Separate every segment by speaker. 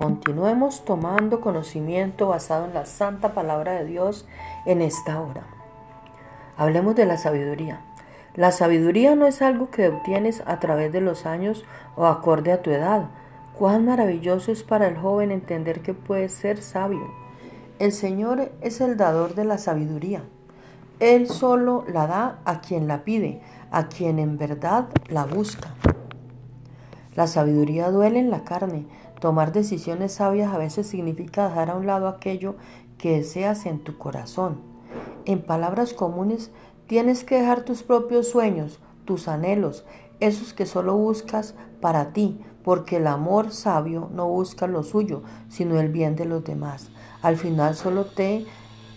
Speaker 1: Continuemos tomando conocimiento basado en la santa palabra de Dios en esta hora. Hablemos de la sabiduría. La sabiduría no es algo que obtienes a través de los años o acorde a tu edad. Cuán maravilloso es para el joven entender que puede ser sabio. El Señor es el dador de la sabiduría. Él solo la da a quien la pide, a quien en verdad la busca. La sabiduría duele en la carne. Tomar decisiones sabias a veces significa dejar a un lado aquello que deseas en tu corazón. En palabras comunes, tienes que dejar tus propios sueños, tus anhelos, esos que solo buscas para ti, porque el amor sabio no busca lo suyo, sino el bien de los demás. Al final solo te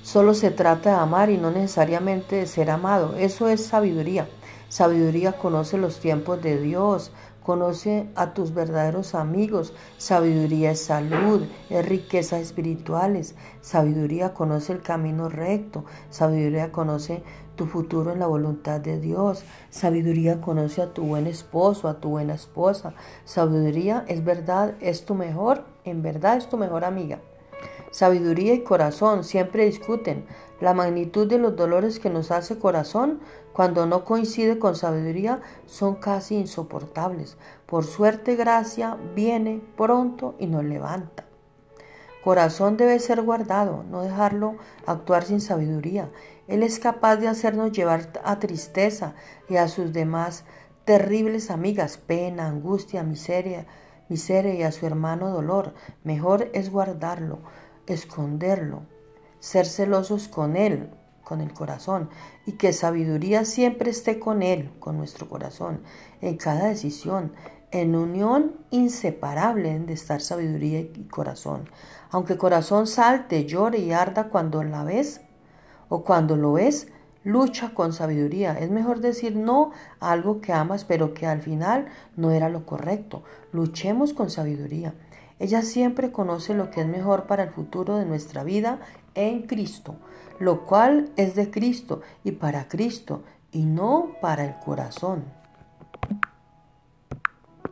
Speaker 1: solo se trata de amar y no necesariamente de ser amado. Eso es sabiduría. Sabiduría conoce los tiempos de Dios, conoce a tus verdaderos amigos. Sabiduría es salud, es riqueza espirituales. Sabiduría conoce el camino recto. Sabiduría conoce tu futuro en la voluntad de Dios. Sabiduría conoce a tu buen esposo, a tu buena esposa. Sabiduría es verdad, es tu mejor, en verdad es tu mejor amiga. Sabiduría y corazón siempre discuten. La magnitud de los dolores que nos hace corazón cuando no coincide con sabiduría son casi insoportables. Por suerte gracia viene pronto y nos levanta. Corazón debe ser guardado, no dejarlo actuar sin sabiduría. Él es capaz de hacernos llevar a tristeza y a sus demás terribles amigas, pena, angustia, miseria, miseria y a su hermano dolor. Mejor es guardarlo esconderlo, ser celosos con Él, con el corazón, y que sabiduría siempre esté con Él, con nuestro corazón, en cada decisión, en unión inseparable de estar sabiduría y corazón. Aunque corazón salte, llore y arda cuando la ves o cuando lo ves, lucha con sabiduría. Es mejor decir no a algo que amas, pero que al final no era lo correcto. Luchemos con sabiduría. Ella siempre conoce lo que es mejor para el futuro de nuestra vida en Cristo, lo cual es de Cristo y para Cristo y no para el corazón.